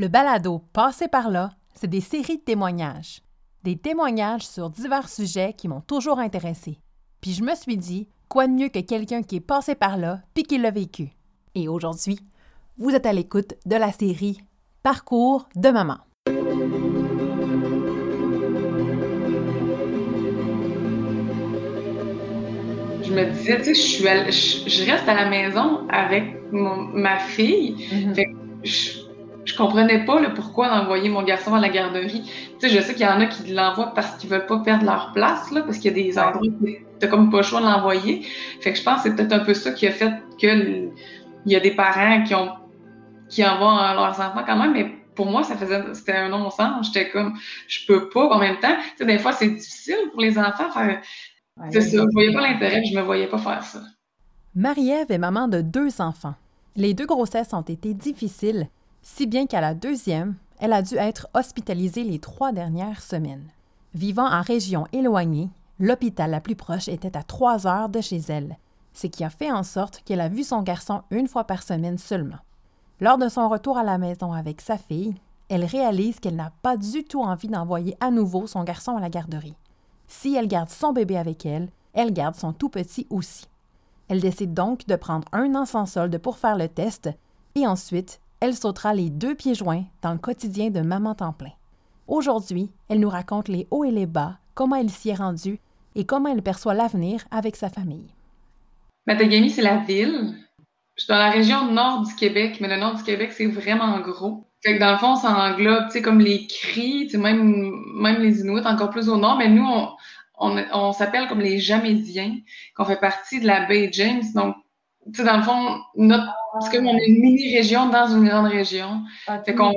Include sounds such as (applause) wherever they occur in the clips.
Le balado Passé par là, c'est des séries de témoignages. Des témoignages sur divers sujets qui m'ont toujours intéressé. Puis je me suis dit, quoi de mieux que quelqu'un qui est passé par là puis qui l'a vécu. Et aujourd'hui, vous êtes à l'écoute de la série Parcours de maman. je me disais, tu sais, je, reste à la maison avec ma fille. Mm-hmm. je, je comprenais pas le pourquoi d'envoyer mon garçon à la garderie. Tu sais, je sais qu'il y en a qui l'envoient parce qu'ils veulent pas perdre leur place, là, parce qu'il y a des endroits où t'as comme pas le choix de l'envoyer. Fait que je pense que c'est peut-être un peu ça qui a fait que il y a des parents qui ont qui envoient leurs enfants quand même, mais pour moi, ça faisait c'était un non-sens. J'étais comme je peux pas en même temps. Tu sais, des fois, c'est difficile pour les enfants faire. c'est ça, je voyais pas l'intérêt, je me voyais pas faire ça. Marie-Ève est maman de deux enfants. Les deux grossesses ont été difficiles si bien qu'à la deuxième, elle a dû être hospitalisée les trois dernières semaines. Vivant en région éloignée, l'hôpital la plus proche était à trois heures de chez elle, ce qui a fait en sorte qu'elle a vu son garçon une fois par semaine seulement. Lors de son retour à la maison avec sa fille, elle réalise qu'elle n'a pas du tout envie d'envoyer à nouveau son garçon à la garderie. Si elle garde son bébé avec elle, elle garde son tout petit aussi. Elle décide donc de prendre un an sans solde pour faire le test et ensuite elle sautera les deux pieds joints dans le quotidien de maman temps plein. Aujourd'hui, elle nous raconte les hauts et les bas, comment elle s'y est rendue et comment elle perçoit l'avenir avec sa famille. Matagami, c'est la ville. Je suis dans la région nord du Québec, mais le nord du Québec, c'est vraiment gros. Fait dans le fond, ça englobe, tu sais, comme les cris, même, même les Inuits encore plus au nord, mais nous, on, on, on s'appelle comme les Jamésiens, qu'on fait partie de la baie James. Donc, tu sais, dans le fond, notre parce qu'on est une mini-région dans une grande région. Fait qu'on,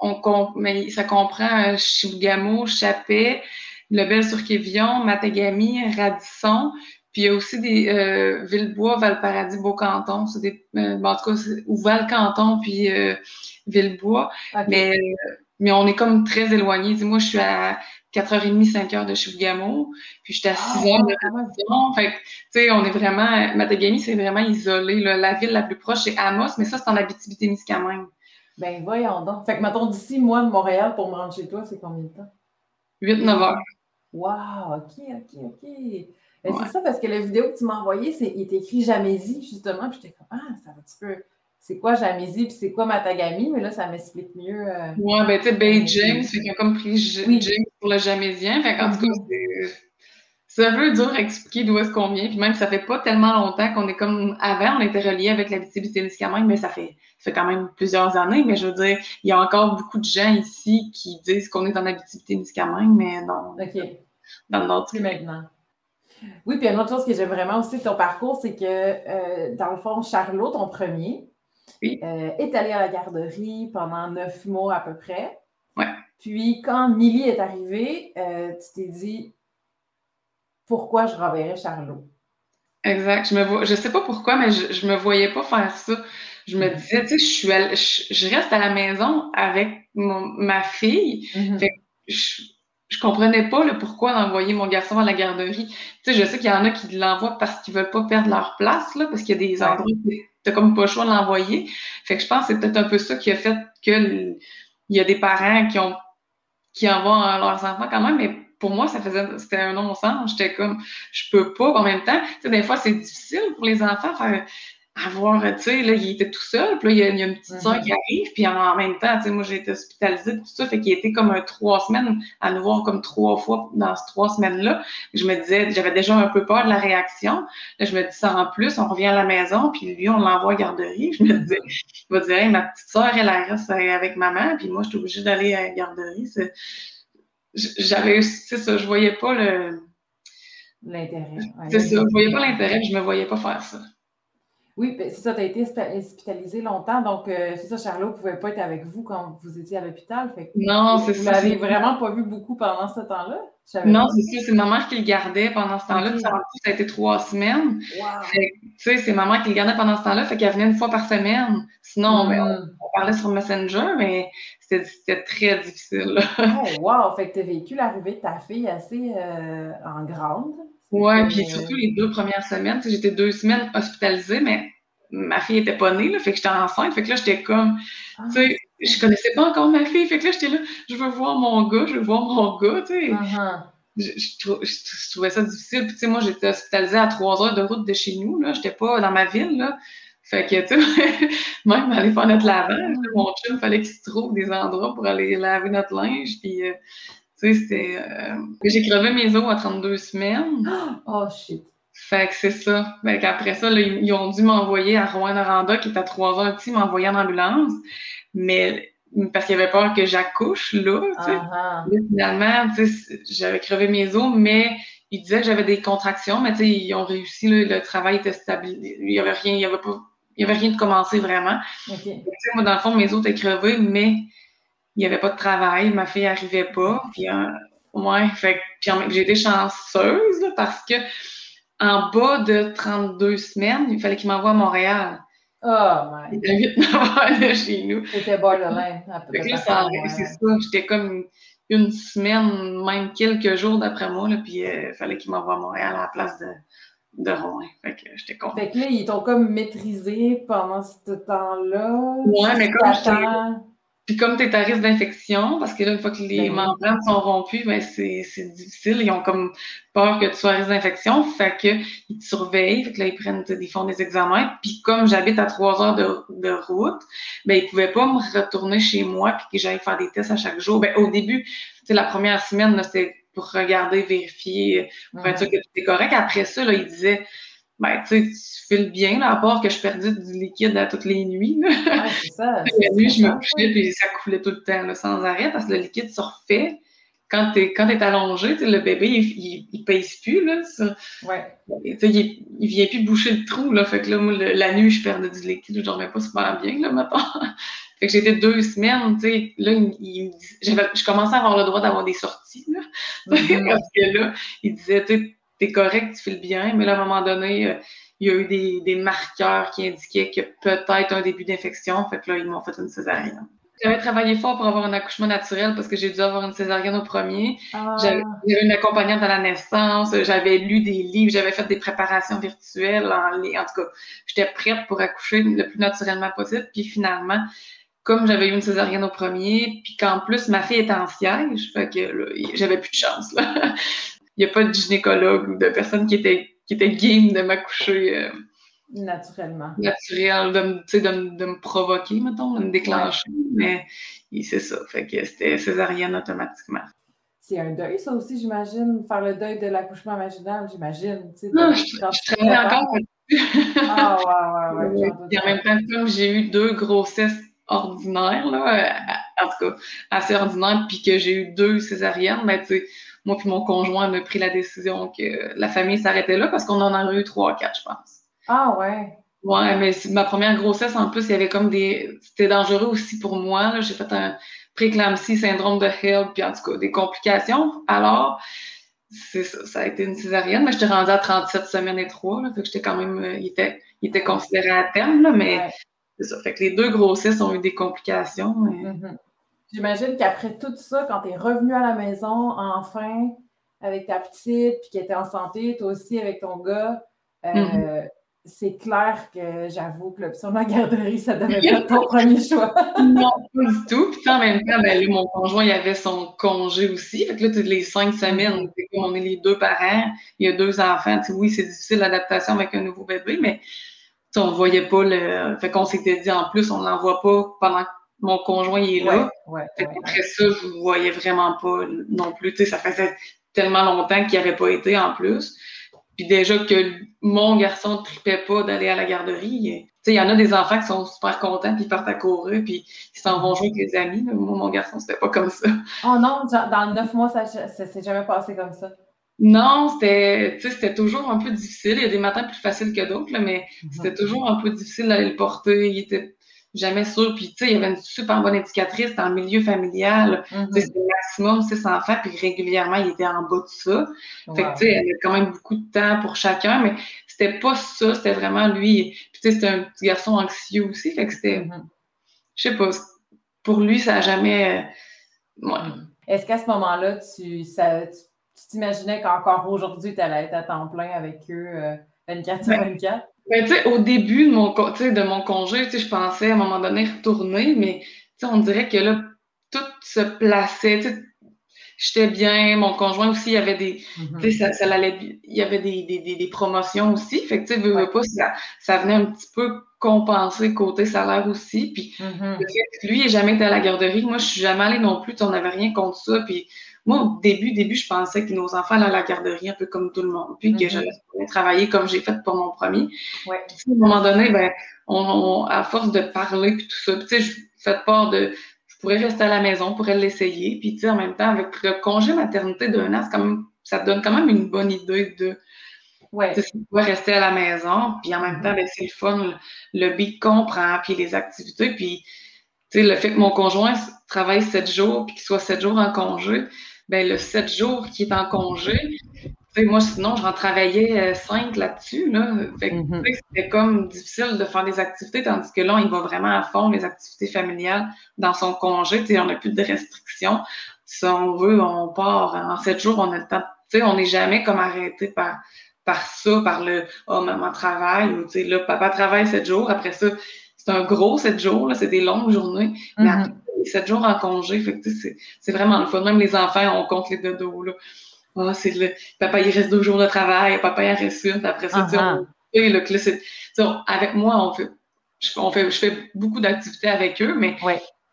on, mais ça comprend euh, Chibougamau, Chapet, Lebel-sur-Quévillon, Matagami, Radisson. Puis il y a aussi des euh, Villebois, Valparadis, Beaucanton. C'est des, euh, en tout cas, ou Val-Canton, puis euh, Villebois. Mais, mais on est comme très éloignés. Moi, je suis à 4h30, 5h de Chibougamau, puis j'étais à 6h de Radisson. Fait tu sais, on est vraiment... Matagami, c'est vraiment isolé. La ville la plus proche, c'est Amos, mais ça, c'est en Abitibi-Témiscamingue. Ben voyons donc. Fait que, mettons, d'ici, moi, de Montréal, pour me rendre chez toi, c'est combien de temps? 8-9 heures. Wow, OK, OK, OK. Ben, c'est ça, parce que la vidéo que tu m'as envoyée, c'est, il est écrit Jamésie, justement, puis j'étais comme, ah, ça va un petit peu c'est quoi Jamésie puis c'est quoi Matagami, mais là, ça m'explique mieux. Euh, ouais, ben, tu sais, Bay James, fait qu'il a comme pris James pour le Jamésien. Fait qu'en tout cas, c'est un peu dur à expliquer d'où est-ce qu'on vient. Puis même, ça fait pas tellement longtemps qu'on est comme avant, on était relié avec la témiscamingue mais ça fait, ça fait quand même plusieurs années. Mais je veux dire, il y a encore beaucoup de gens ici qui disent qu'on est en Abitibi-Témiscamingue, mais non. OK. Dans le nord. Maintenant. Oui, puis une autre chose que j'aime vraiment aussi de ton parcours, c'est que, euh, dans le fond, Charlot, ton premier, euh, est allée à la garderie pendant neuf mois à peu près. Ouais. Puis quand Millie est arrivée, euh, tu t'es dit pourquoi je renverrais Charlot? Exact. Je me je sais pas pourquoi, mais je, ne me voyais pas faire ça. Je me mm-hmm. disais, tu sais, je suis je, reste à la maison avec ma fille. Je, je comprenais pas le pourquoi d'envoyer mon garçon à la garderie. Tu sais, je sais qu'il y en a qui l'envoient parce qu'ils veulent pas perdre leur place, là, parce qu'il y a des endroits où t'as comme pas le choix de l'envoyer. Fait que je pense que c'est peut-être un peu ça qui a fait que il y a des parents qui ont qui envoient leurs enfants quand même, mais pour moi, ça faisait c'était un non-sens. J'étais comme je peux pas en même temps. Tu sais, des fois, c'est difficile pour les enfants faire avoir, tu sais, là, il était tout seul, puis là, il y a, une petite soeur qui mhm. arrive, puis en, même temps, tu sais, moi, j'ai été hospitalisée, tout ça, fait qu'il était comme un trois semaines, à nous voir comme trois fois dans ces trois semaines-là. Je me disais, j'avais déjà un peu peur de la réaction. Là, je me dis ça en plus, on revient à la maison, puis lui, on l'envoie à garderie. Je me disais, il va dire, ma petite soeur, elle, reste avec maman, puis moi, je suis obligée d'aller à la garderie. J'avais, c'est ça, je voyais pas le... L'intérêt. c'est ça, je voyais pas l'intérêt, je me voyais pas faire ça. Oui, ben, c'est ça, tu as été hospitalisé longtemps, donc euh, c'est ça, Charlot ne pouvait pas être avec vous quand vous étiez à l'hôpital. Non, c'est ça. Vous l'avez vraiment pas vu beaucoup pendant ce temps-là? Non, c'est ça, c'est ma mère qui le gardait pendant ce temps-là. Ça, a été trois semaines. Tu sais, c'est ma mère qui le gardait pendant ce temps-là, fait qu'elle venait une fois par semaine. Sinon, ben, on, parlait sur Messenger, mais c'était très difficile. oh, wow! Fait que tu as vécu l'arrivée de ta fille assez euh, en grande. Ouais, puis surtout les deux premières semaines, j'étais deux semaines hospitalisée, mais ma fille était pas née, là, fait que j'étais enceinte, fait que là, j'étais comme, tu sais, je connaissais pas encore ma fille. Fait que là, j'étais là, je veux voir mon gars, je veux voir mon gars, tu sais. Uh-huh. je, trouvais ça difficile. Puis, tu sais, moi, j'étais hospitalisée à trois heures de route de chez nous, là. J'étais pas dans ma ville, là. Fait que, tu sais, (laughs) même aller faire notre lavage, mon chum, il fallait qu'il se trouve des endroits pour aller laver notre linge. Puis, euh, tu sais, c'était. Euh, j'ai crevé mes os à 32 semaines. (gasps) Oh, shit. Fait que c'est ça. Fait qu'après ça, là, ils, ont dû m'envoyer à Rouen-Noranda, qui est à trois heures ici, m'envoyer en ambulance. Mais parce qu'il avait peur que j'accouche là, tu sais. Finalement, tu sais, j'avais crevé mes os, mais ils disaient que j'avais des contractions, mais tu sais, ils ont réussi, le travail était stable. Il y avait rien, il y avait pas, il y avait rien de commencé vraiment. Okay. moi, dans le fond, mes os étaient crevés, mais il n'y avait pas de travail, ma fille n'arrivait pas. Puis, euh, ouais, fait puis j'ai été chanceuse parce que en bas de 32 semaines, il fallait qu'il m'envoie à Montréal. Oh, my. Il était 8 (laughs) de chez nous. C'était borderline. Là, ça, c'est ça. J'étais comme une semaine, même quelques jours d'après moi, là, puis euh, il fallait qu'il m'envoie à Montréal à la place de, de Rouen. Fait que j'étais contente. Fait que là, ils t'ont comme maîtrisé pendant ce temps-là. Ouais, mais comme puis comme tu es à risque d'infection, parce que là, une fois que les ben membranes sont rompues, ben c'est difficile. Ils ont comme peur que tu sois à risque d'infection. Fait que ils te surveillent. Fait que là, ils prennent, ils font des examens. Puis comme j'habite à trois heures de, de, route, ben ils pouvaient pas me retourner chez moi puis que j'aille faire des tests à chaque jour. Ben au début, c'est la première semaine, c'était pour regarder, vérifier, pour être sûr que tout est correct. Après ça, là, ils disaient ben, tu files bien, là, à part que je perdais du liquide à toutes les nuits. Ouais, c'est ça. (laughs) la nuit, je me couchais, puis ça coulait tout le temps, là, sans arrêt, parce que le liquide se refait. Quand tu es, quand es allongé, le bébé, il, il, pèse plus, là. Ça. Ouais. Il, il vient plus boucher le trou, là. Fait que là, moi, la nuit, je perdais du liquide, je dormais pas super bien, là, maintenant. (laughs) fait que j'étais deux semaines, tu sais, là, il, je commençais à avoir le droit d'avoir des sorties, là. (laughs) Mm-hmm. parce que là, il disait, tu t'es correct, tu files bien, mais là, à un moment donné, euh, il y a eu des, des marqueurs qui indiquaient que peut-être un début d'infection. Fait que là, ils m'ont fait une césarienne. J'avais travaillé fort pour avoir un accouchement naturel parce que j'ai dû avoir une césarienne au premier. Ah. J'avais une accompagnante à la naissance, j'avais lu des livres, j'avais fait des préparations virtuelles en En tout cas, j'étais prête pour accoucher le plus naturellement possible. Puis finalement, comme j'avais eu une césarienne au premier, puis qu'en plus ma fille était en siège, fait que j'avais plus de chance. Là. Il n'y a pas de gynécologue ou de personne qui était, qui était game de m'accoucher. Euh, Naturellement. Naturel, de, me, de, de me provoquer, mettons, de me déclencher. Mais c'est ça. Fait que c'était césarienne automatiquement. C'est un deuil, ça aussi, j'imagine. Faire le deuil de l'accouchement vaginal, j'imagine. Non, je, je travaille encore Ah, ouais, ouais, ouais. (laughs) Et en même temps, comme j'ai eu deux grossesses ordinaires, là, en tout cas, assez ordinaires, puis que j'ai eu deux césariennes, mais ben, tu sais, moi puis mon conjoint, on a pris la décision que la famille s'arrêtait là parce qu'on en a eu trois, quatre, je pense. Ah ouais. Ouais, mais ma première grossesse, en plus, il y avait comme des. C'était dangereux aussi pour moi. J'ai fait un préclampsie, syndrome de Hill, puis en tout cas, des complications. Alors, c'est ça, ça a été une césarienne, mais j'étais rendue à 37 semaines et trois, là, fait que j'étais quand même. Euh, il, était, il était considéré à terme, là, mais c'est ça. Fait que les deux grossesses ont eu des complications. Mm-hmm. J'imagine qu'après tout ça, quand tu es revenu à la maison, enfin, avec ta petite, puis qu'elle était en santé, toi aussi avec ton gars, euh, mm-hmm. c'est clair que j'avoue que l'option de la garderie, ça devait (laughs) pas être ton premier choix. non, pas du tout. Puis en même temps, ben, mon conjoint, il avait son congé aussi. Fait que là, toutes les cinq semaines, mm-hmm. on est les deux parents, il y a deux enfants. oui, c'est difficile l'adaptation avec un nouveau bébé, mais on ne voyait pas le. Fait qu'on s'était dit en plus, on ne l'envoie pas pendant mon conjoint il est là. Après ça, je ne voyais vraiment pas non plus. Tu sais, ça faisait tellement longtemps qu'il n'y avait pas été en plus. Puis déjà que mon garçon ne tripait pas d'aller à la garderie. Tu sais, il y en a des enfants qui sont super contents, puis ils partent à courir, puis ils s'en vont jouer avec les amis. Moi, mon garçon, c'était pas comme ça. Oh non, dans neuf mois, ça ne s'est jamais passé comme ça. Non, c'était, c'était toujours un peu difficile. Il y a des matins plus faciles que d'autres, mais mm-hmm. c'était toujours un peu difficile d'aller le porter. Il était jamais sûr. Puis, tu sais, il y avait une super bonne éducatrice dans le milieu familial. Mm-hmm. C'était maximum six enfants, puis régulièrement, il était en bas de ça. Fait que, tu sais, il y avait quand même beaucoup de temps pour chacun, mais c'était pas ça, c'était vraiment lui. Puis, tu sais, c'était un petit garçon anxieux aussi. Fait que c'était, mm-hmm. je sais pas, pour lui, ça a jamais. Euh, mm. Est-ce qu'à ce, moment-là, tu, tu, t'imaginais qu'encore aujourd'hui, tu allais être à temps plein avec eux 24 sur 24? Ben, tu sais, au début de mon, de mon congé, je pensais à un moment donné retourner, mais on dirait que là, tout se plaçait, j'étais bien, mon conjoint aussi, il y avait des, mm-hmm. ça, ça il y avait des, des, des, promotions aussi, fait que, tu sais, pas, ça, ça venait un petit peu compenser côté salaire aussi, puis mm-hmm. lui, il n'est jamais été à la garderie, moi, je suis jamais allée non plus, on n'avait rien contre ça, puis moi, au début, début, je pensais que nos enfants allaient à la garderie un peu comme tout le monde, puis que mm-hmm. j'allais travailler comme j'ai fait pour mon premier. Ouais. à un moment donné, ben, on, à force de parler puis tout ça, tu sais, je fais part de, je pourrais rester à la maison, pourrais l'essayer, puis tu sais, en même temps, avec le congé maternité d'un an, comme, ça te donne quand même une bonne idée de, Ouais. Tu pourrais rester à la maison, puis en même temps, ben, c'est le fun, le, le beat comprend, puis les activités, puis tu sais, le fait que mon conjoint travaille sept jours, puis qu'il soit sept jours en congé, ben le sept jours qui est en congé, moi, sinon, j'en travaillais euh, cinq là-dessus. Là. Fait mm-hmm. c'était comme difficile de faire des activités, tandis que là, il va vraiment à fond les activités familiales dans son congé. on n'a plus de restrictions. Si on veut, on part en sept jours, on a le temps. on n'est jamais comme arrêté par, par ça, par le Oh, maman travaille ou là, papa travaille sept jours. Après ça, c'est un gros sept jours, c'est des longues journées. Mais mm-hmm. après, sept jours en congé, fait c'est vraiment le fun. Même les enfants, on compte les deux dos. Là. Ah, c'est le papa, il reste deux jours de travail, papa, il reste une. Après ça, uh -huh. avec moi, on fait, je, on fait, je fais beaucoup d'activités avec eux, mais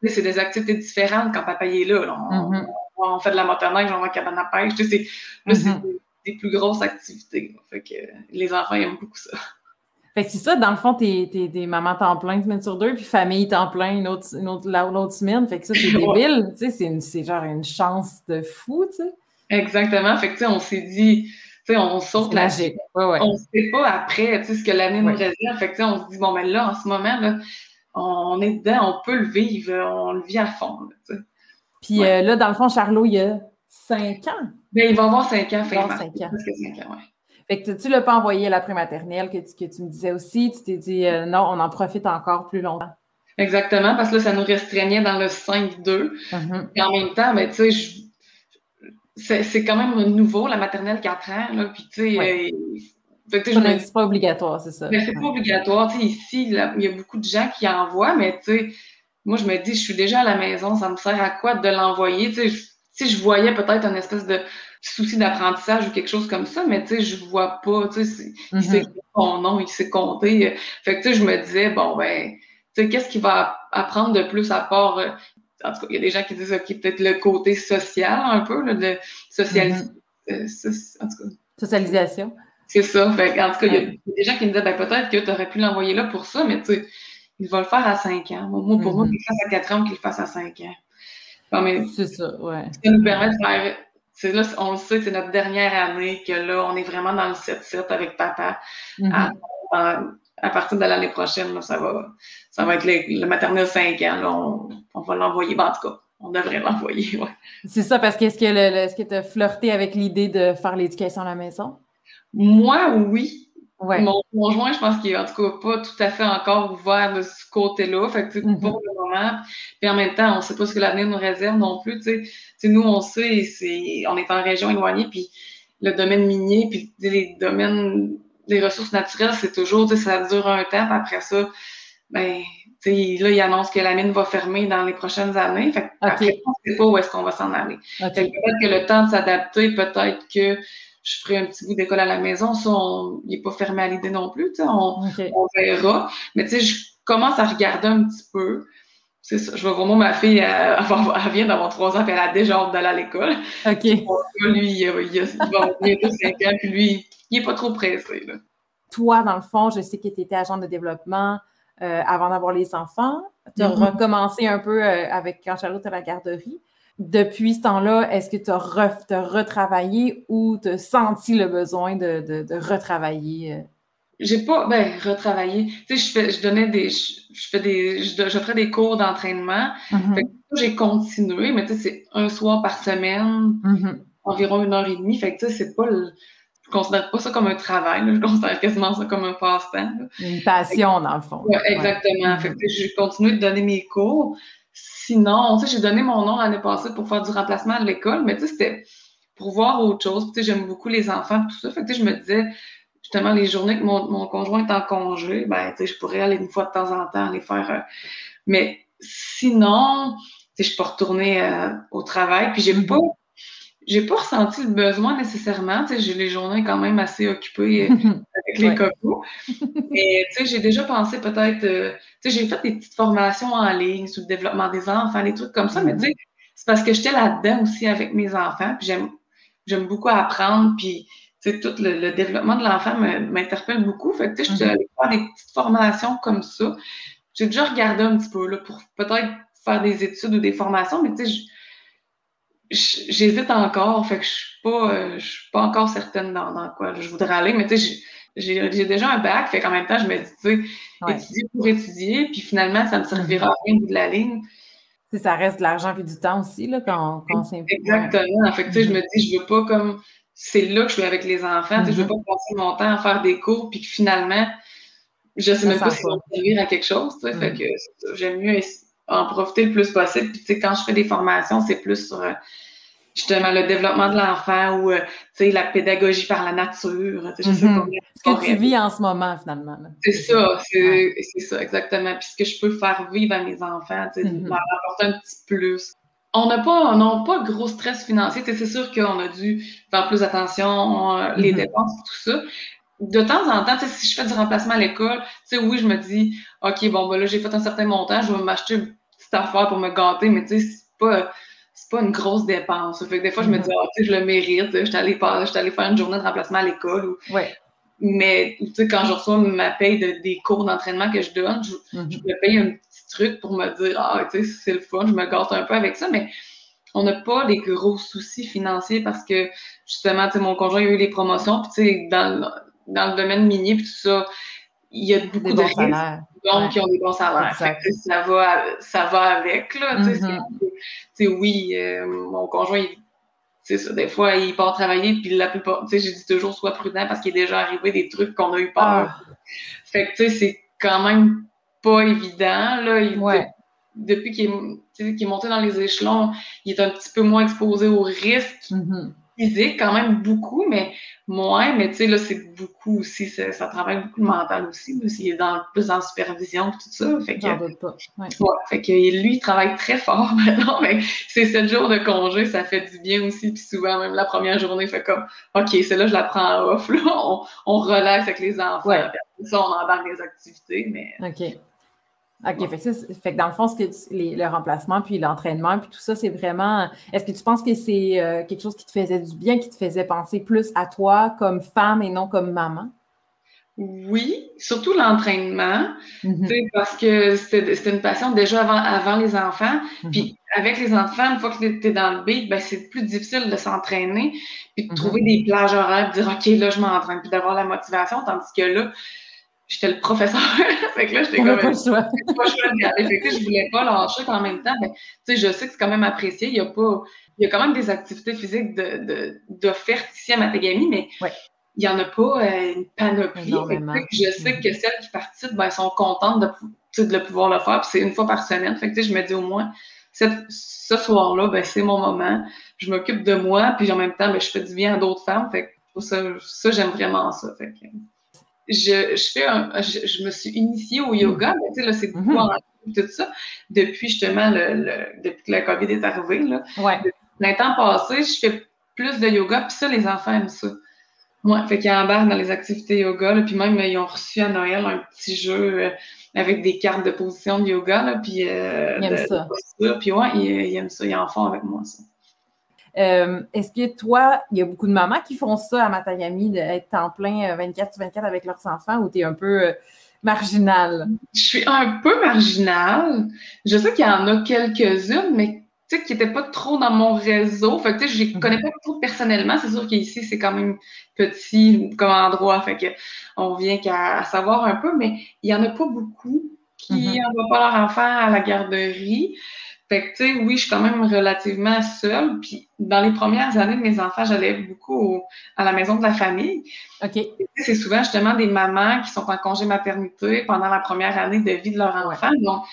c'est des activités différentes quand papa est là. Mm-hmm. on, fait de la motoneige, on va à cabane à pêche. Là, c'est mm-hmm. des, plus grosses activités. Fait que les enfants aiment beaucoup ça. Fait que c'est ça, dans le fond, t'es, t'es des mamans temps plein une semaine sur deux, puis famille temps plein une autre, une autre, l'autre semaine. Fait que ça, c'est (laughs) débile. tu sais, c'est, genre une chance de fou, tu sais. Exactement. Fait que, tu sais, on s'est dit, tu sais, on saute la ouais, ouais. On ne sait pas après, tu sais, ce que l'année nous réserve. Fait que, tu sais, on se dit, bon, ben là, en ce moment, là, on est dedans, on peut le vivre, on le vit à fond, tu sais. Puis euh, là, dans le fond, Charlot, il y a cinq ans. Ben, il va avoir cinq ans, fait cinq ans. cinq ans, ouais. Fait que tu ne l'as pas envoyé à la prématernelle que tu, que tu me disais aussi. Tu t'es dit, euh, non, on en profite encore plus longtemps. Exactement, parce que là, ça nous restreignait dans le 5-2. Mm-hmm. Et en même temps, ben, tu sais, c'est quand même nouveau, la maternelle 4 ans. Là, puis, tu sais, euh, c'est pas obligatoire, c'est ça. Mais c'est pas obligatoire. Tu sais, ici, il y a beaucoup de gens qui envoient, mais moi, je me dis, je suis déjà à la maison, ça me sert à quoi de l'envoyer? Si je voyais peut-être un espèce de souci d'apprentissage ou quelque chose comme ça, mais tu sais, je vois pas, tu sais, il mm-hmm. sait son nom, il sait compter. Fait que, tu sais, je me disais, bon, ben, tu sais, qu'est-ce qu'il va apprendre de plus à part euh, en tout cas, il y a des gens qui disent, OK, peut-être le côté social un peu, là, de socialisation. Mm-hmm. en tout cas. Socialisation. C'est ça. Fait, en tout cas, il y, a des gens qui me disent, ben, peut-être que tu aurais pu l'envoyer là pour ça, mais tu sais, il va le faire à 5 ans. Moi, pour moi, mm-hmm. qu'il le fasse à 4 ans qu'il le fasse à 5 ans. c'est ça, ouais. Ça nous permet de faire. C'est là, on le sait, c'est notre dernière année que là, on est vraiment dans le 7-7 avec papa. Mm-hmm à partir de l'année prochaine, ça, va, ça va être le, maternel 5 ans. on, va l'envoyer. Ben, en tout cas, on devrait l'envoyer. Ouais. C'est ça, parce qu'est-ce que, est-ce que tu as flirté avec l'idée de faire l'éducation à la maison? Moi, oui. Mon conjoint, je pense qu'il est en tout cas pas tout à fait encore ouvert de ce côté-là. Fait que, mm-hmm. pour le moment. Puis en même temps, on ne sait pas ce que l'avenir nous réserve non plus. sais, nous, on sait, c'est, on est en région éloignée, puis le domaine minier, puis les domaines les ressources naturelles, c'est toujours, ça dure un temps, après ça, ben, là, il annonce que la mine va fermer dans les prochaines années. Fait après, on ne sait pas où est-ce qu'on va s'en aller. Peut-être que le temps de s'adapter, peut-être que je ferai un petit bout d'école à la maison. Ça, il n'est pas fermé à l'idée non plus. On, on, verra. Mais tu sais, je commence à regarder un petit peu. C'est ça. Je vois vraiment ma fille, elle, (laughs) elle vient d'avoir trois ans, puis elle a déjà hâte d'aller à l'école. OK. (laughs) Lui, il, il, il va avoir bientôt cinq ans, puis lui, il n'est pas trop pressé. Toi, dans le fond, je sais que tu étais agent de développement euh, avant d'avoir les enfants. Tu as mm-hmm. recommencé un peu euh, avec quand Charlotte à la garderie. Depuis ce temps-là, est-ce que tu as, retravaillé ou tu as senti le besoin de, retravailler? Euh? J'ai pas, ben, retravaillé. Tu sais, je, donnais des, je, fais des, je, ferais des cours d'entraînement. Mm-hmm. J'ai continué, mais tu sais, c'est un soir par semaine, mm-hmm. environ une heure et demie. Fait que tu sais, c'est pas le, je considère pas ça comme un travail, je considère quasiment ça comme un passe-temps. Une passion, dans le fond. Oui, exactement. Fait que, j'ai continué de donner mes cours. Sinon, tu sais, j'ai donné mon nom l'année passée pour faire du remplacement à l'école, mais tu sais, c'était pour voir autre chose. Tu sais, j'aime beaucoup les enfants, tout ça. Fait que, je me disais, justement, les journées que mon, conjoint est en congé, ben, tu sais, je pourrais aller une fois de temps en temps aller faire. Euh, mais sinon, je peux retourner euh, au travail. Puis j'ai mm-hmm. pas j'ai pas ressenti le besoin nécessairement. J'ai les journées quand même assez occupées euh, (laughs) avec les cocos. Mais j'ai déjà pensé peut-être. Euh, j'ai fait des petites formations en ligne sur le développement des enfants, des trucs comme ça. Mais mm-hmm. c'est parce que j'étais là-dedans aussi avec mes enfants. Puis j'aime beaucoup apprendre. Puis tout le, développement de l'enfant m'interpelle beaucoup. Fait que je suis mm-hmm. allée faire des petites formations comme ça. J'ai déjà regardé un petit peu là, pour peut-être faire des études ou des formations, mais tu sais, j'hésite encore, fait que je suis pas, euh, je suis pas encore certaine dans, quoi je voudrais aller, mais tu sais, j'ai déjà un bac, fait qu'en même temps, je me dis, tu sais, étudier pour étudier, puis finalement, ça me servira à rien de la ligne. Si ça reste de l'argent et du temps aussi, là, quand, quand c'est Exactement. Fait que, tu sais, je me dis, je veux pas comme, c'est là que je suis avec les enfants, tu sais, je veux mm-hmm. pas passer mon temps à faire des cours, puis que finalement, je sais même pas si ça va servir à quelque chose, tu sais, fait mm. que j'aime mieux en profiter le plus possible. Puis, tu sais, quand je fais des formations, c'est plus sur euh, justement le développement de l'enfant ou euh, tu sais, la pédagogie par la nature. Je sais mm-hmm. ce que tu vis en ce moment, finalement. C'est ça, c'est ça, exactement. Puis ce que je peux faire vivre à mes enfants, tu sais, mm apporter un petit plus. On n'a pas, on pas gros stress financier. C'est sûr qu'on a dû faire plus attention, euh, les mm-hmm. dépenses, tout ça de temps en temps, si je fais du remplacement à l'école, tu sais, oui, je me dis, OK, bon, ben là, j'ai fait un certain montant, je vais m'acheter petite affaire pour me gâter, mais tu sais, c'est pas, c'est pas une grosse dépense. Fait que des fois, je me dis, ah, tu sais, je le mérite, je suis allée, faire une journée de remplacement à l'école. Ou... Ouais. Mais, tu sais, quand je reçois ma paye de, des cours d'entraînement que je donne, je, je, me paye un petit truc pour me dire, ah, tu sais, c'est le fun, je me gâte un peu avec ça, mais on n'a pas des gros soucis financiers parce que, justement, tu sais, mon conjoint a eu les promotions, puis tu sais, dans dans le domaine minier, puis tout ça, il y a beaucoup de risques, donc qui ont des bons salaires. ça, va, ça va avec, là. mm-hmm. oui, euh, mon conjoint, c'est ça, des fois, il part travailler, puis la plupart, tu sais, j'ai dit toujours, sois prudent parce qu'il est déjà arrivé des trucs qu'on a eu peur. Ah. Fait que, tu sais, c'est quand même pas évident, là. Il, Depuis qu'il est, est, monté dans les échelons, il est un petit peu moins exposé aux risques. Mm-hmm physique quand même beaucoup, mais moins. Mais tu sais, là, c'est beaucoup aussi, ça, travaille beaucoup le mental aussi. Là, est dans, plus en supervision tout ça. Fait que, pas. Ouais. fait que lui, il travaille très fort (laughs) maintenant, mais c'est sept jours de congé, ça fait du bien aussi. Puis souvent, même la première journée, fait comme OK, c'est là, je la prends off. Là. (laughs) On, on relaxe avec les enfants. Ouais. ça, on embarque des activités. Mais... OK. OK, fait que, dans le fond, ce que le remplacement puis l'entraînement puis tout ça, c'est vraiment. Est-ce que tu penses que c'est euh, quelque chose qui te faisait du bien, qui te faisait penser plus à toi comme femme et non comme maman? Oui, surtout l'entraînement, mm-hmm. parce que c'était une passion déjà avant, avant les enfants. Mm-hmm. Puis avec les enfants, une fois que tu es dans le beat, ben, c'est plus difficile de s'entraîner, puis de mm-hmm. trouver des plages horaires, de dire OK, là, je m'entraîne, puis d'avoir la motivation, tandis que là, j'étais le professeur. (laughs) fait que là, j'étais comme. Pas le choix. pas le Fait que, je voulais pas lâcher en même temps. Tu sais, je sais que c'est quand même apprécié. Il y a pas. Il y a quand même des activités physiques d'offertes de, ici à Matagami, mais il n'y en a pas euh, une panoplie. Fait je sais que celles qui participent ben, sont contentes de, de pouvoir le faire. Puis c'est une fois par semaine. Fait que je me dis au moins, cette, ce soir-là, ben, c'est mon moment. Je m'occupe de moi, puis en même temps, ben, je fais du bien à d'autres femmes. Fait que ça, ça j'aime vraiment ça. Fait que je, je, fais un, je, me suis initiée au yoga, mais tu sais, là, c'est beaucoup mm tout ça, depuis justement le, depuis que la COVID est arrivée. Là. Ouais. L'intemps passé, je fais plus de yoga, puis ça, les enfants aiment ça. Ouais, fait qu'ils embarquent dans les activités yoga, là, puis même, ils ont reçu à Noël un petit jeu euh, avec des cartes de position de yoga, là, puis euh, ils aiment ça. puis ouais, ils, ils, aiment ça, ils en font avec moi, ça. Euh, est-ce que toi, il y a beaucoup de mamans qui font ça à Matagami, d'être en plein 24 euh, 24 avec leurs enfants ou tu es un peu euh, marginale? Je suis un peu marginale. Je sais qu'il y en a quelques-unes, mais qui n'étaient pas trop dans mon réseau. Fait que, je ne connais pas trop personnellement. C'est sûr qu'ici, c'est quand même petit comme endroit. Fait que on vient qu'à savoir un peu, mais il n'y en a pas beaucoup qui n'envoient mm-hmm. pas leur enfant à la garderie. Fait que, tu sais, oui, je suis quand même relativement seule. Puis, dans les premières années de mes enfants, j'allais beaucoup à la maison de la famille. OK. C'est souvent justement des mamans qui sont en congé maternité pendant la première année de vie de leur enfant. Donc,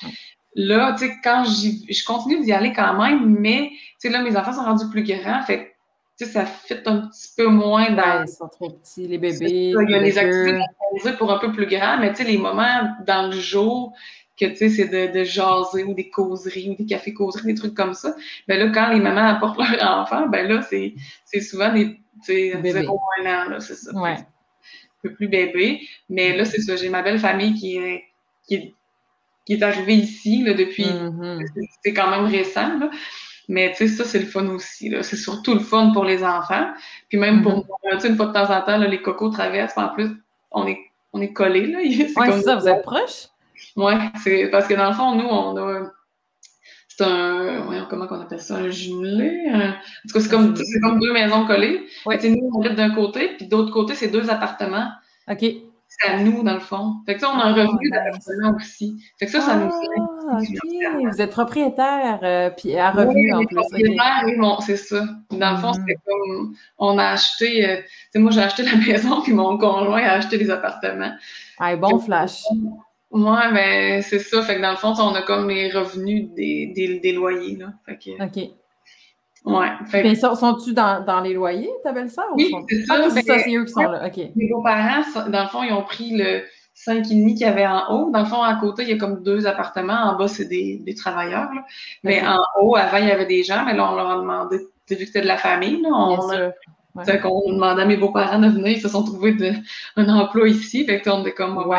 là, tu sais, quand je continue d'y aller quand même, mais, tu sais, là, mes enfants sont rendus plus grands. Fait tu sais, ça fit un petit peu moins dans. ils sont trop petits, les bébés. il y a les activités pour un peu plus grands, mais tu sais, les moments dans le jour, que, tu sais, c'est de, de, jaser ou des causeries ou des cafés-causeries, des trucs comme ça. Ben là, quand les mamans apportent (laughs) leur enfant, ben là, c'est souvent des, tu sais, 0 1 an, là, c'est ça. Ouais. Un peu plus bébé. Mais là, c'est ça, j'ai ma belle famille qui est, qui est, qui est arrivée ici, là, depuis, Mhm. c'est quand même récent, là. Mais tu sais, ça, c'est le fun aussi. là. C'est surtout le fun pour les enfants. Puis même pour Mhm. moi, tu sais, une fois de temps en temps, là, les cocos traversent. En plus, on est, on est collés. Là. (laughs) C'est Ouais, comme- c'est ça, vous êtes proches? Ouais, c'est parce que dans le fond, nous, on a. C'est un. voyons, comment on appelle ça? Un jumelé? un- En tout cas, c'est comme, c'est comme deux maisons collées. Ouais. Sais, nous, on habite d'un côté, puis de l'autre côté, c'est deux appartements. OK. C'est à nous, dans le fond. Fait que ça, on a un Ah, revenu d'appartement aussi. Fait que ça, ça nous. Ah, OK. Vous êtes propriétaire, euh, puis à revenu Oui, en plus. OK. propriétaires, oui, bon, c'est ça. Dans le fond, Mhm. c'était comme, on a acheté, euh, tu sais, moi, j'ai acheté la (laughs) maison, puis mon conjoint a acheté les appartements. Ah, bon flash. Ouais, ben, c'est ça. Fait que dans le fond, on a comme les revenus des, des, des loyers, là. Fait que, OK. ouais. Fait Mais sont- sont-tu dans, dans les loyers, ta belle-sœur? ou Oui, sont- c'est ça, Ah, c'est ben, ça, c'est eux qui sont là. OK. mes beaux-parents, ça- dans le fond, ils ont pris le 5,5 qu'il y avait en haut. Dans le fond, à côté, il y a comme deux appartements. En bas, c'est des, des travailleurs, là. Mais en haut, avant, il y avait des gens, mais là, on leur a demandé, vu que c'était de la famille, là, on a. Ouais. Fait qu'on demandait à mes beaux-parents de venir, ils se sont trouvés de, un emploi ici. Fait que on était comme, ouais,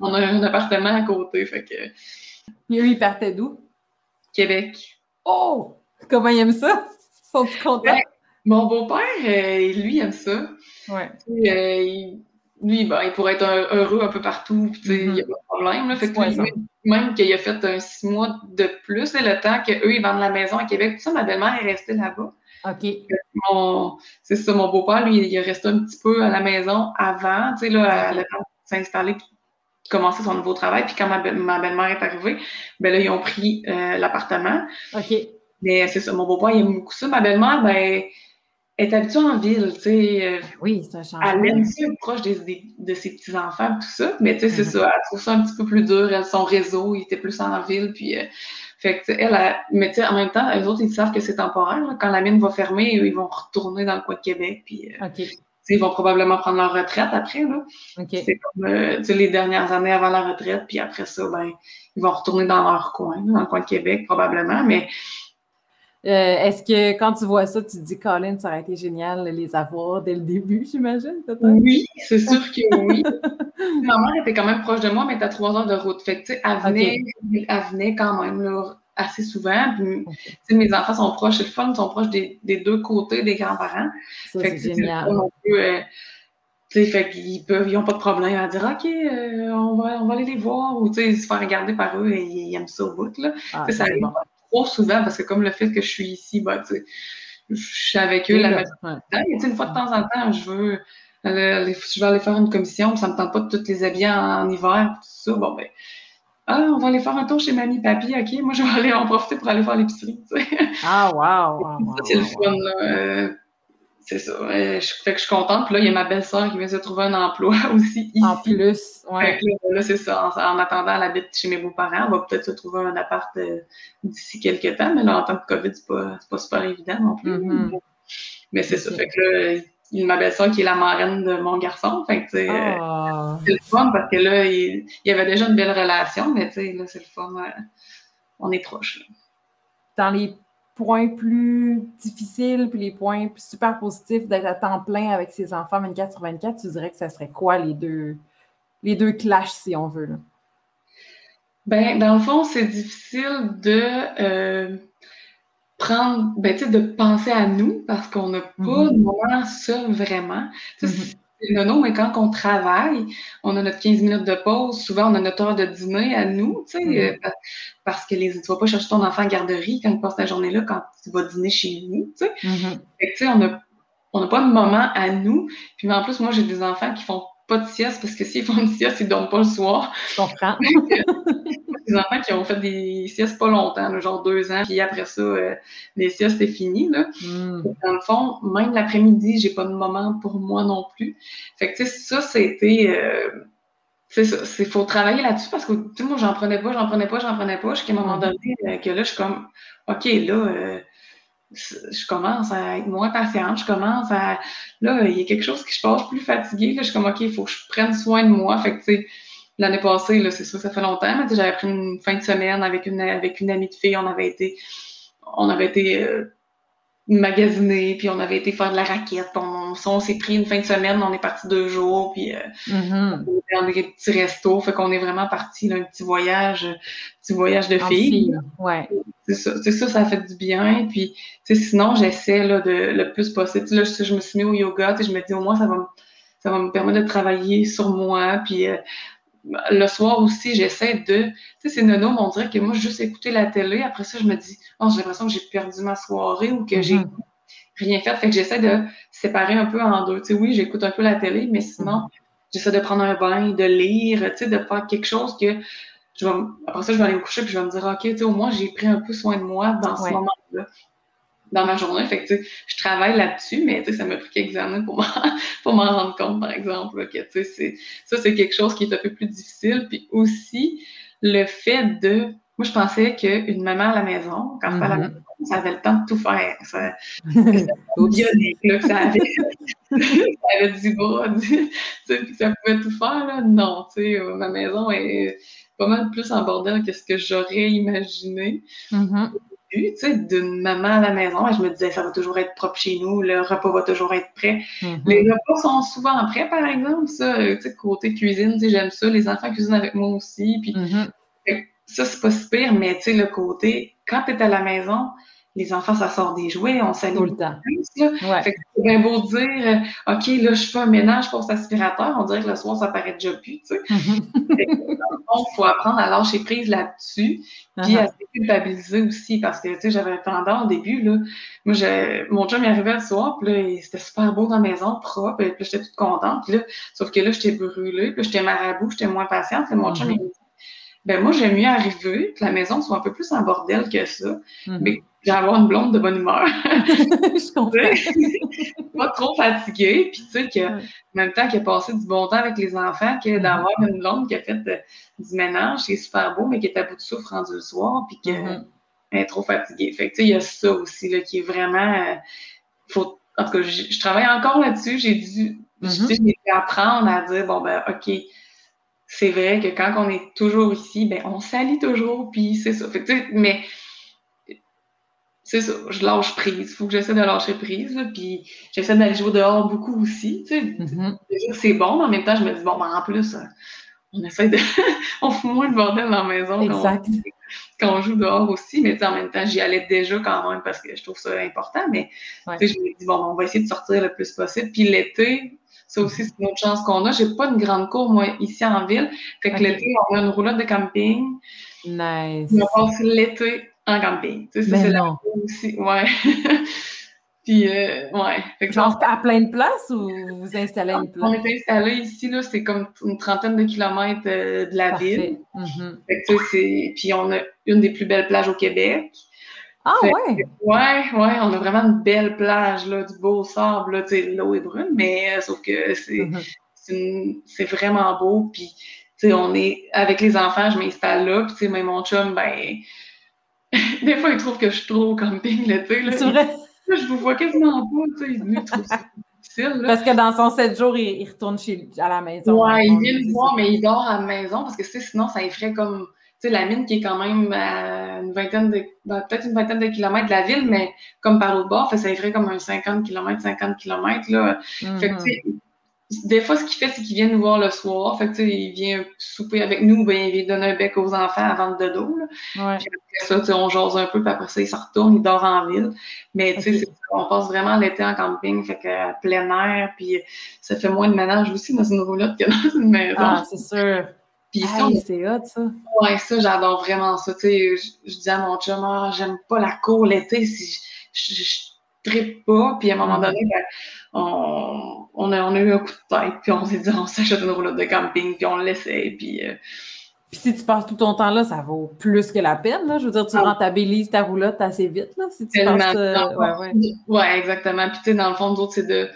on a un appartement à côté. Fait que Puis eux, ils partaient d'où? Québec. Oh! Comment ils aiment ça? Sont-ils contents? Mon beau-père, euh, lui, aime ça. Ouais. Puis, euh, il- lui, ben, il pourrait être heureux un peu partout. Puis, sais, il n'y a pas de problème. Là. Fait que lui. Même, qu'il a fait un six mois de plus, le temps qu'eux, ils vendent la maison à Québec. Tout ça, ma belle-mère est restée là-bas. OK. Mon- c'est ça, mon beau-père, lui, il est resté un petit peu à la maison avant, tu sais, là, le temps de s'installer commencer son nouveau travail. Puis quand ma belle-mère est arrivée, ben là, ils ont pris euh, l'appartement. OK. Mais c'est ça, mon beau-père, il aime beaucoup ça. Ma belle-mère, ben, est habituée en ville, tu sais. euh, Oui, c'est un Elle changement. aime ça, être proche des, des- de ses petits-enfants, tout ça. Mais tu sais, c'est Mhm. ça, elle trouve ça un petit peu plus dur. Elle, son réseau, il était plus en ville. Puis, euh, fait que, elle, elle- mais tu sais, en même temps, eux autres, ils savent que c'est temporaire. là. Quand la mine va fermer, eux, ils vont retourner dans le coin de Québec. Puis, euh, OK. tu sais, ils vont probablement prendre leur retraite après. Là. OK. C'est comme, euh, tu sais, les dernières années avant la retraite. Puis après ça, ben, ils vont retourner dans leur coin, dans le coin de Québec, probablement. Mais Est-ce que quand tu vois ça, tu te dis, Colin, ça aurait été génial de les avoir dès le début, (laughs) j'imagine? Oui, c'est sûr que (laughs) oui. Ma mère était quand même proche de moi, mais à trois heures de route. Fait que, tu sais, elle venait, elle venait quand même là, assez souvent. Puis, mes enfants sont proches, c'est le fun, ils sont proches des, des deux côtés des grands-parents. Fait c'est que, génial. euh, fait qu'ils peuvent, ils n'ont pas de problème à dire, OK, euh, on, va, on va aller les voir, ou, se faire regarder par eux, et ils, aiment ça au bout, là. Ah, ça c'est arrive bon. Trop souvent, parce que comme le fait que je suis ici, bah, je suis avec eux la majorité temps. Mais, tu sais, une fois de temps en temps, je veux aller, je vais aller faire une commission, puis ça me tente pas de toutes les habiller en, hiver, tout ça. Bon, ben, ah, on va aller faire un tour chez mamie, papy, OK, moi, je vais aller en profiter pour aller faire l'épicerie. Ah, wow! (laughs) wow, c'est le fun, là. Euh, c'est ça. Euh, je, fait que je suis contente. Puis là, il y a ma belle-sœur qui vient se trouver un emploi (laughs) aussi ici. En plus, ouais. que là, là, c'est ça. En, en attendant, elle habite chez mes beaux-parents. On va peut-être se trouver un appart euh, d'ici quelques temps. Mais là, en temps de COVID, c'est pas, pas super évident non plus. Mhm. Mais c'est ça. Fait que là, il y a ma belle-sœur qui est la marraine de mon garçon. Fait que, euh, Ah. c'est le fun parce que là, il, il y avait déjà une belle relation. Mais tu sais, là, c'est le fun. euh, on est proches. là. Dans les points plus difficiles, puis les points super positifs d'être à temps plein avec ses enfants 24 sur 24, tu dirais que ça serait quoi les deux, les deux clashs, si on veut? Là? Ben, dans le fond, c'est difficile de euh, prendre, ben, de penser à nous parce qu'on n'a pas de moment seul vraiment. Sais, C'est nono, mais quand on travaille, on a notre 15 minutes de pause. Souvent, on a notre heure de dîner à nous, tu sais, Mhm. euh, pa- parce que les, tu vas pas chercher ton enfant la garderie quand il passe ta journée là, quand tu vas dîner chez nous, tu sais. Mhm. Fait que, tu sais, on a, on n'a pas de moment à nous. Puis, mais en plus, moi, j'ai des enfants qui font pas de sieste parce que s'ils font une sieste, ils dorment pas le soir. Je comprends. (laughs) des enfants qui ont fait des siestes pas longtemps, là, genre deux ans, puis après ça, euh, les siestes, c'est fini. Là. Mm. Dans le fond, même l'après-midi, j'ai pas de moment pour moi non plus. Fait que, tu sais, ça, c'était... Euh, c'est ça, il faut travailler là-dessus parce que, moi, j'en prenais pas, j'en prenais pas, j'en prenais pas, jusqu'à un moment Mhm. donné, euh, que là, je suis comme, OK, là, euh, je commence à être moins patiente, je commence à... Là, il y a quelque chose qui se passe plus fatiguée, je suis comme, OK, il faut que je prenne soin de moi. Fait que, tu sais, l'année passée, là, c'est sûr, ça fait longtemps, mais j'avais pris une fin de semaine avec une, avec une amie de fille. On avait été, on avait été euh, magasiner, puis on avait été faire de la raquette. On, on, s'est pris une fin de semaine, on est parti deux jours, puis euh, mm-hmm. on était dans des petits restos. Fait qu'on est vraiment parti un petit voyage, petit voyage de filles. Ouais. C'est ça, c'est ça, ça fait du bien. Puis, sinon, j'essaie là, de le plus possible. Là, je, je me suis mis au yoga, je me dis au moins ça va, ça va me permettre de travailler sur moi. Puis euh, le soir aussi, j'essaie de. Tu sais, c'est nono, on dirait que moi, juste écouter la télé, après ça, je me dis, oh, j'ai l'impression que j'ai perdu ma soirée ou que j'ai mm-hmm. rien fait. Fait que j'essaie de séparer un peu en deux. Tu sais, oui, j'écoute un peu la télé, mais sinon, mm-hmm. j'essaie de prendre un bain, de lire, tu sais, de faire quelque chose que je vais, après ça, je vais aller me coucher puis je vais me dire, OK, tu sais, au moins, j'ai pris un peu soin de moi dans ce moment-là dans ma journée. Fait que, je travaille là-dessus, mais ça m'a pris quelques années pour m'en (laughs) rendre compte, par exemple, que ça, c'est quelque chose qui est un peu plus difficile. Puis aussi, le fait de. Moi, je pensais qu'une maman à la maison, quand mm à la mm-hmm. maison, ça avait le temps de tout faire. Ça, bionique, là, que ça avait, ça avait du bras, (laughs) ça pouvait tout faire. Là. Non, tu sais, ma maison est pas mal plus en bordel que ce que j'aurais imaginé. Mm tu sais, d'une maman à la maison, je me disais, ça va toujours être propre chez nous, le repas va toujours être prêt. Mm-hmm. Les repas sont souvent prêts, par exemple, ça, tu sais, côté cuisine, j'aime ça, les enfants cuisinent avec moi aussi, puis mm-hmm. ça, c'est pas si pire, mais tu sais, le côté, quand tu es à la maison, les enfants, ça sort des jouets, on s'allume. Tout le temps. c'est bien beau dire, euh, OK, là, je fais un ménage pour cet aspirateur, on dirait que le soir, ça paraît déjà plus, tu sais. (laughs) il faut apprendre à lâcher prise là-dessus, puis à uh-huh. se culpabiliser aussi, parce que, tu sais, j'avais tendance au début, là, moi, mon chum, il arrivait le soir, puis là, c'était super beau dans la maison, propre, puis j'étais toute contente, puis là, sauf que là, j'étais brûlée, puis j'étais marabout, j'étais moins patiente, et mon chum, il me dit, ben moi, j'aime mieux arriver, que la maison soit un peu plus en bordel que ça, mm-hmm. mais j'ai avoir une blonde de bonne humeur. (laughs) je comprends. pas trop fatiguée, puis tu sais, que, en même temps, qui a passé du bon temps avec les enfants, que d'avoir une blonde qui a fait euh, du ménage, qui est super beau, mais qui est à bout de souffle rendu le soir, puis qu'elle mm-hmm. est trop fatiguée. Fait que, tu sais, il y a ça aussi, là, qui est vraiment. Euh, faut, en tout cas, je, travaille encore là-dessus. J'ai dû, mm-hmm. apprendre à dire, bon, ben, OK, c'est vrai que quand on est toujours ici, ben, on s'allie toujours, puis c'est ça. Fait que, mais c'est ça, je lâche prise. Il faut que j'essaie de lâcher prise. puis j'essaie d'aller jouer dehors beaucoup aussi. Tu sais. Mm-hmm. C'est bon, mais en même temps, je me dis, bon, ben, en plus, on essaie de. (laughs) on fout moins de bordel dans la maison exact. Quand, on, joue dehors aussi. Mais en même temps, j'y allais déjà quand même parce que je trouve ça important. Mais je me dis, bon, on va essayer de sortir le plus possible. Puis l'été, ça aussi, c'est une autre chance qu'on a. J'ai pas une grande cour, moi, ici en ville. Fait que l'été, on a une roulotte de camping. Nice. On passe l'été en camping. Tu sais, non. aussi. Ouais. (laughs) Puis, euh, ouais. Fait que Genre à plein de places ou vous installez une place? On est installé ici, là, c'est comme une trentaine de kilomètres euh, de la ville. Mm-hmm. Fait que, c'est... Puis, on a une des plus belles plages au Québec. Ah ouais? ouais, ouais, on a vraiment une belle plage, là, du beau sable, là, tu sais, l'eau est brune, mais euh, sauf que c'est, mm-hmm. c'est, vraiment beau, puis, tu sais, on est, avec les enfants, je m'installe là, puis, tu sais, mon chum, ben, des fois, il trouve que je suis trop au camping l'été. C'est vrai? je vous vois quasiment pas, tu sais, il trouve ça difficile. Parce que dans son 7 jours, il, retourne chez, à la maison. Ouais, il vient me voir, mais il dort à la maison parce que sinon, ça effraie comme. Tu sais, la mine qui est quand même à une vingtaine de. Ben, peut-être une vingtaine de kilomètres de la ville, mais comme par au bord, ça effraie comme un 50 km, 50 km. Là. Fait que, tu sais, des fois, ce qu'il fait, c'est qu'il vient nous voir le soir. Fait que, il vient souper avec nous, ben, il vient donner un bec aux enfants avant le dodo. Là. Ouais. Puis après ça, on jase un peu, puis après ça, il se retourne, il dort en ville. Mais tu sais, on passe vraiment l'été en camping, fait que plein air, puis ça fait moins de ménage aussi dans une roulotte que dans une maison. Ah, c'est sûr. Puis c'est hot, ça. Ouais, ça, j'adore vraiment ça. Je, dis à mon chum, ah, j'aime pas la cour l'été, si je, je, trippe pas. Puis à un moment donné, ben, on, on, a, on a eu un coup de tête, puis on s'est dit, on s'achète une roulotte de camping, puis on l'essaie, puis... Euh, puis si tu passes tout ton temps là, ça vaut plus que la peine. Là. Je veux dire, tu ah. rentabilises ta roulotte assez vite. Là, si tu passes, euh, ouais, ouais. ouais, exactement. Puis tu sais, dans le fond, d'autres, c'est de.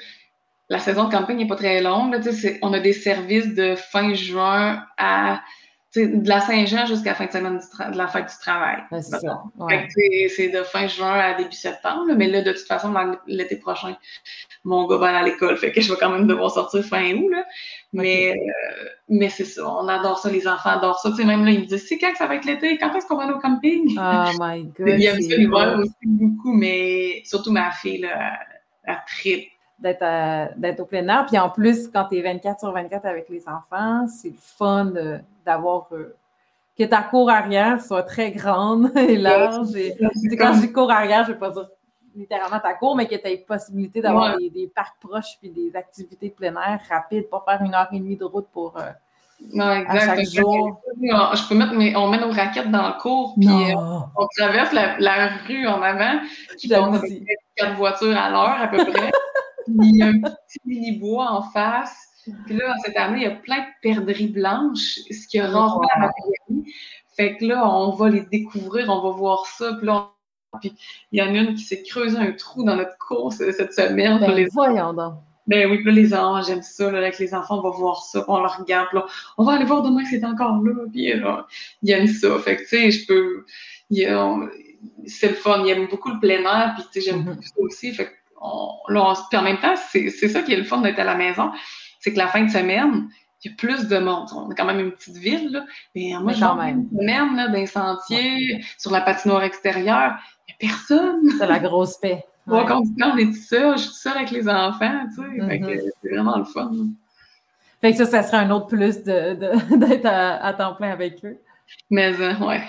La saison de camping n'est pas très longue. Là, on a des services de fin juin à de la Saint-Jean jusqu'à la fin de semaine de la fête du travail. c'est ça. C'est de fin juin à début septembre, mais là, de toute façon, l'été prochain, mon gars va aller à l'école, fait que je vais quand même devoir sortir fin août. Là. Mais, euh, mais c'est ça, on adore ça, les enfants adorent ça. Même là, ils me disent c'est quand que ça va être l'été, quand est-ce qu'on va aller au camping? Oh (laughs) my god. Il y a ça l'hiver aussi beaucoup, mais surtout ma fille, là, elle tripe d'être au plein air. Puis en plus, quand tu es 24 sur 24 avec les enfants, c'est le fun d'avoir euh, que ta cour arrière soit très grande (laughs) et large. Et, quand je dis cour arrière, je ne vais pas dire littéralement ta cour, mais que tu aies possibilité d'avoir des, parcs proches puis des activités de plein air rapides, pas faire une heure et demie de route pour. Euh, non, exact. jour. Je peux mettre mes, on met nos raquettes dans le cours, puis euh, on traverse la, rue en avant, qui passe quatre voitures à l'heure à peu près. (laughs) il y a un petit mini-bois en face. Puis là, cette année, il y a plein de perdrix blanches, ce qui a rendu à ma Fait que là, on va les découvrir, on va voir ça. Puis là, puis il y en a une qui s'est creusé un trou dans notre course cette semaine. Ben, les voyons donc. Ben oui, puis là, les enfants, j'aime ça, là, avec les enfants, on va voir ça, puis on le regarde, là, on va aller voir demain que c'est encore là, puis là, il aime ça. Fait que, tu sais, je peux, c'est le fun, il aime beaucoup le plein air, puis tu sais, j'aime mm-hmm. beaucoup ça aussi, fait que là, puis en même temps, c'est ça qui est le fun d'être à la maison, c'est que la fin de semaine, il y a plus de monde. On est quand même une petite ville, là. Mais moi, je une semaine, là, d'un sentier, sur la patinoire extérieure, il n'y a personne. C'est la grosse paix. (laughs) Moi, quand on est tout seul, je suis seule avec les enfants, tu sais. Mm-hmm. c'est vraiment le fun. Fait que ça, ça serait un autre plus (laughs) d'être de, à, temps plein avec eux. Mais, euh, ouais.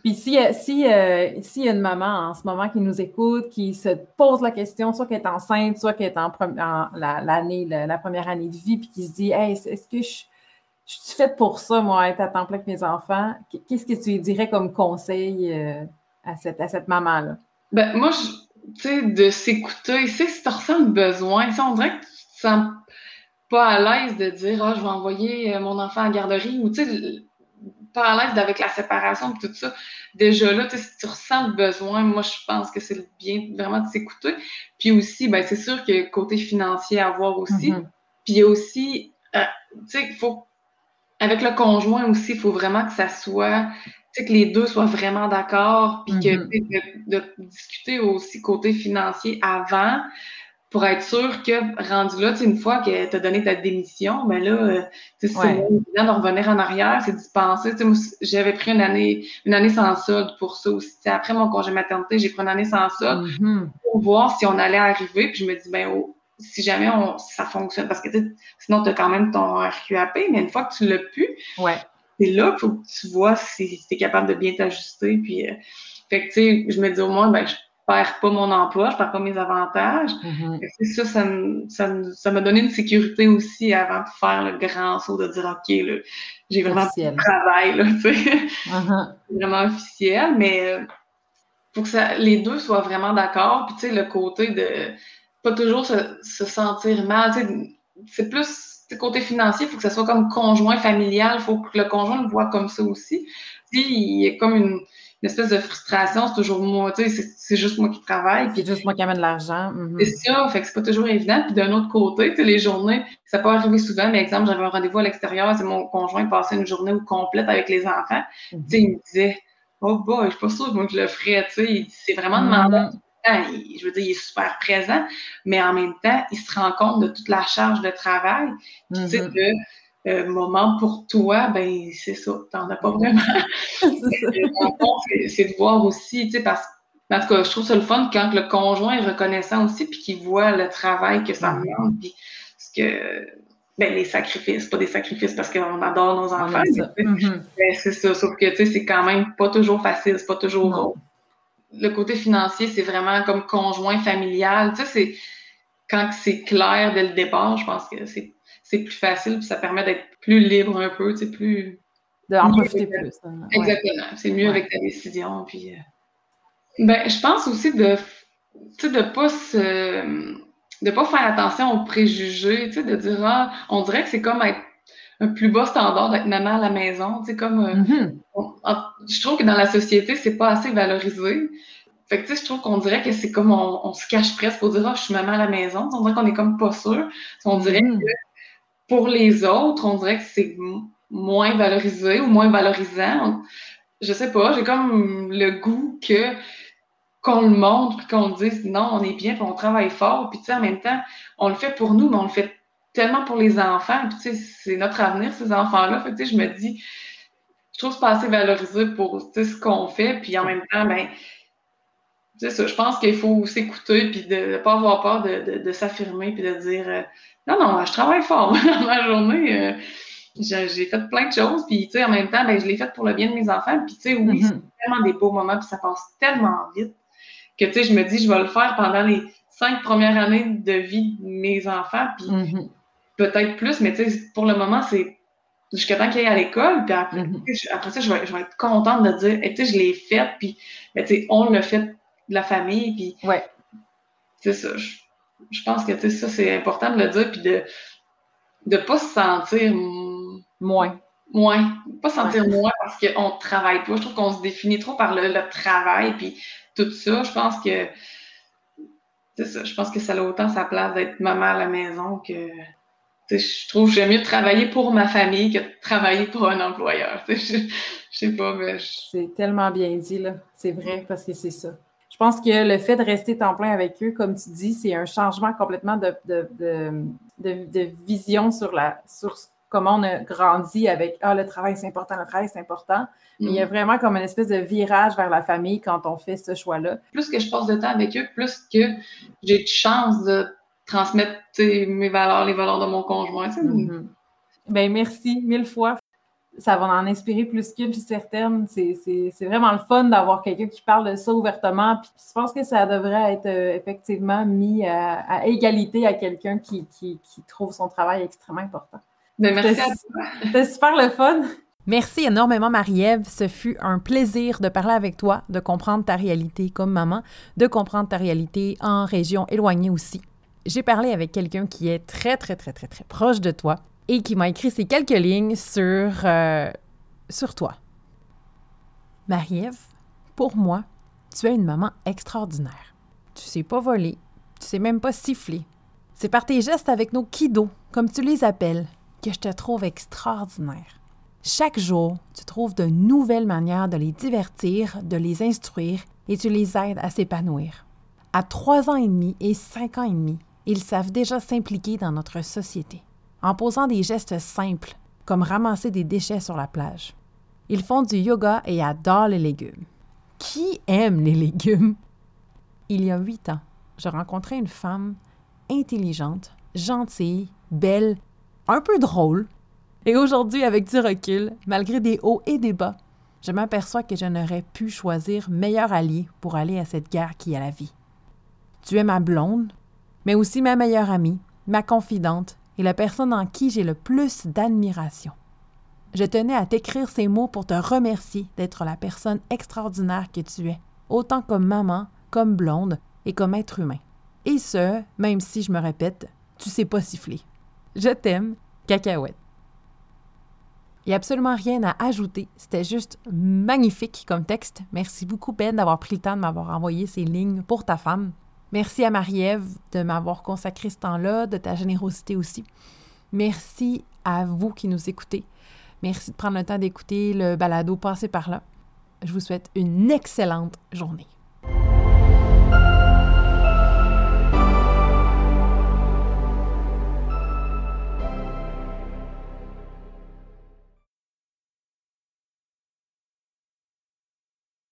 Puis si, euh, si, euh, y a une maman en ce moment qui nous écoute, qui se pose la question, soit qu'elle est enceinte, soit qu'elle est en, l'année, la, première année de vie, puis qui se dit Hey, est-ce que je, suis faite pour ça, moi, être à temps plein avec mes enfants? Qu'est-ce que tu dirais comme conseil euh, à cette, à cette maman-là? Ben, moi, tu sais, de s'écouter, si tu ressens le besoin, on dirait que tu te sens pas à l'aise de dire Ah, je vais envoyer mon enfant à la garderie, ou tu sais, pas à l'aise avec la séparation et tout ça, déjà là, si tu ressens le besoin, moi, je pense que c'est bien vraiment de s'écouter. Puis aussi, ben, c'est sûr que côté financier à voir aussi. Mm-hmm. Puis il y a aussi, euh, tu sais, il faut, avec le conjoint aussi, il faut vraiment que ça soit, tu sais, que les deux soient vraiment d'accord, puis que mm-hmm. de, discuter aussi côté financier avant pour être sûr que rendu là, une fois que tu as donné ta démission, ben là, euh, c'est ouais. de revenir en arrière, c'est d'y penser. J'avais pris une année, une année sans solde pour ça aussi. après mon congé maternité, j'ai pris une année sans solde mm-hmm. pour voir si on allait arriver. Puis je me dis, ben oh, si jamais on, ça fonctionne, parce que sinon, tu as quand même ton RQAP, mais une fois que tu l'as pu, ouais. c'est là qu'il faut que tu vois si tu es capable de bien t'ajuster. Puis, euh, fait que, tu sais, je me dis au moins, ben, je perds pas mon emploi, je perds pas mes avantages. Mm-hmm. Ça, ça, ça, ça m'a donné une sécurité aussi avant de faire le grand saut de dire OK, j'ai vraiment du travail, là, (laughs) tu sais. Mm-hmm. vraiment officiel, mais il euh, faut que ça, les deux soient vraiment d'accord. Puis, tu sais, le côté de pas toujours se, se sentir mal, tu sais, c'est plus côté financier, il faut que ça soit comme conjoint familial, il faut que le conjoint le voit comme ça aussi. Puis, il y a comme une une espèce de frustration, c'est toujours moi, tu sais, c'est juste moi qui travaille. C'est juste moi qui amène de l'argent. Mhm. C'est ça, fait que c'est pas toujours évident. Puis d'un autre côté, tu sais, les journées, ça peut arriver souvent, mais exemple, j'avais un rendez-vous à l'extérieur, c'est mon conjoint passait une journée complète avec les enfants. Mhm. Tu sais, il me disait, oh boy, je suis pas sûre moi que je le ferais, tu sais, c'est vraiment mhm. demandant. je veux dire, il est super présent, mais en même temps, il se rend compte de toute la charge de travail. tu sais, de euh, moment pour toi, ben c'est ça, t'en as pas vraiment. (laughs) c'est de voir aussi, tu sais, parce en tout cas, je trouve ça le fun quand le conjoint est reconnaissant aussi, puis qu'il voit le travail que ça demande, puis ce que, ben, les sacrifices, pas des sacrifices parce qu'on adore nos enfants, mm-hmm. c'est ça, sauf que, tu sais, c'est quand même pas toujours facile, c'est pas toujours Le côté financier, c'est vraiment comme conjoint familial, tu sais, c'est quand c'est clair dès le départ, je pense que c'est c'est plus facile, puis ça permet d'être plus libre un peu, tu sais, plus. D'en profiter plus. Hein. Exactement. C'est mieux avec ta décision. Puis, euh, ben, je pense aussi de ne pas se de pas faire attention aux préjugés, tu sais, de dire ah, on dirait que c'est comme être un plus bas standard d'être maman à la maison, tu sais, comme euh, mm-hmm. je trouve que dans la société, c'est pas assez valorisé. Fait que, tu sais, je trouve qu'on dirait que c'est comme on, se cache presque pour dire ah, je suis maman à la maison. On dirait qu'on est comme pas sûr. On dirait mm-hmm. que pour les autres, on dirait que c'est moins valorisé ou moins valorisant. Je sais pas, j'ai comme le goût que qu'on le montre, puis qu'on dise non, on est bien, puis on travaille fort, puis tu sais, en même temps, on le fait pour nous, mais on le fait tellement pour les enfants, puis tu sais, c'est notre avenir, ces enfants-là. Fait tu sais, je me dis, je trouve que pas assez valorisé pour ce qu'on fait, puis en même temps, ben, c'est ça, je pense qu'il faut s'écouter, puis de ne pas avoir peur de, de, s'affirmer, puis de dire, euh, non, non, je travaille fort (laughs) dans ma journée. Euh, j'ai fait plein de choses, puis tu sais, en même temps, ben, je l'ai fait pour le bien de mes enfants, puis tu sais, oui, mm-hmm. c'est tellement des beaux moments, puis ça passe tellement vite que tu sais, je me dis, je vais le faire pendant les cinq premières années de vie de mes enfants, puis mm-hmm. peut-être plus, mais tu sais, pour le moment, c'est jusqu'à temps qu'il aille à l'école, puis après, mm-hmm. après, ça, je vais, je vais, être contente de dire, tu sais, je l'ai fait, puis tu sais, on l'a fait de la famille, puis ouais. c'est ça. Je, pense que ça, c'est important de le dire, puis de ne pas se sentir moins. Moins. Pas se sentir moins parce qu'on ne travaille pas. Je trouve qu'on se définit trop par le, le travail, puis tout ça, je pense que c'est ça, je pense que ça a autant sa place d'être maman à la maison que je trouve que j'aime mieux travailler pour ma famille que de travailler pour un employeur. Je, (laughs) je sais pas, mais. C'est tellement bien dit, là. C'est vrai, parce que c'est ça. Je pense que le fait de rester temps plein avec eux, comme tu dis, c'est un changement complètement de, de, de, de, vision sur, la, sur comment on a grandi avec Ah, le travail, c'est important, le travail, c'est important. Mais il y a mm. vraiment comme une espèce de virage vers la famille quand on fait ce choix-là. Plus que je passe de temps avec eux, plus que j'ai de chance de transmettre mes valeurs, les valeurs de mon conjoint. Mm-hmm. Ben, merci mille fois. Ça va en inspirer plus qu'une, puis certaine. C'est vraiment le fun d'avoir quelqu'un qui parle de ça ouvertement. Puis je pense que ça devrait être euh, effectivement mis à, égalité à quelqu'un qui, qui, qui trouve son travail extrêmement important. Ben, merci. (laughs) C'était super le fun. Merci énormément, Marie-Ève. Ce fut un plaisir de parler avec toi, de comprendre ta réalité comme maman, de comprendre ta réalité en région éloignée aussi. J'ai parlé avec quelqu'un qui est très, très, très, très, très proche de toi et qui m'a écrit ces quelques lignes sur, euh, sur toi. Marie-Ève, pour moi, tu es une maman extraordinaire. Tu sais pas voler, tu sais même pas siffler. C'est par tes gestes avec nos kiddos, comme tu les appelles, que je te trouve extraordinaire. Chaque jour, tu trouves de nouvelles manières de les divertir, de les instruire et tu les aides à s'épanouir. À trois ans et demi et cinq ans et demi, ils savent déjà s'impliquer dans notre société, en posant des gestes simples, comme ramasser des déchets sur la plage. Ils font du yoga et adorent les légumes. Qui aime les légumes? Il y a huit ans, je rencontrais une femme intelligente, gentille, belle, un peu drôle, et aujourd'hui, avec du recul, malgré des hauts et des bas, je m'aperçois que je n'aurais pu choisir meilleur allié pour aller à cette guerre qui est la vie. Tu es ma blonde, mais aussi ma meilleure amie, ma confidente et la personne en qui j'ai le plus d'admiration. Je tenais à t'écrire ces mots pour te remercier d'être la personne extraordinaire que tu es, autant comme maman, comme blonde et comme être humain. Et ce, même si je me répète, tu sais pas siffler. Je t'aime, cacahuète. Il n'y a absolument rien à ajouter. C'était juste magnifique comme texte. Merci beaucoup, Ben, d'avoir pris le temps de m'avoir envoyé ces lignes pour ta femme. Merci à Marie-Ève de m'avoir consacré ce temps-là, de ta générosité aussi. Merci à vous qui nous écoutez. Merci de prendre le temps d'écouter le balado Passer par là. Je vous souhaite une excellente journée.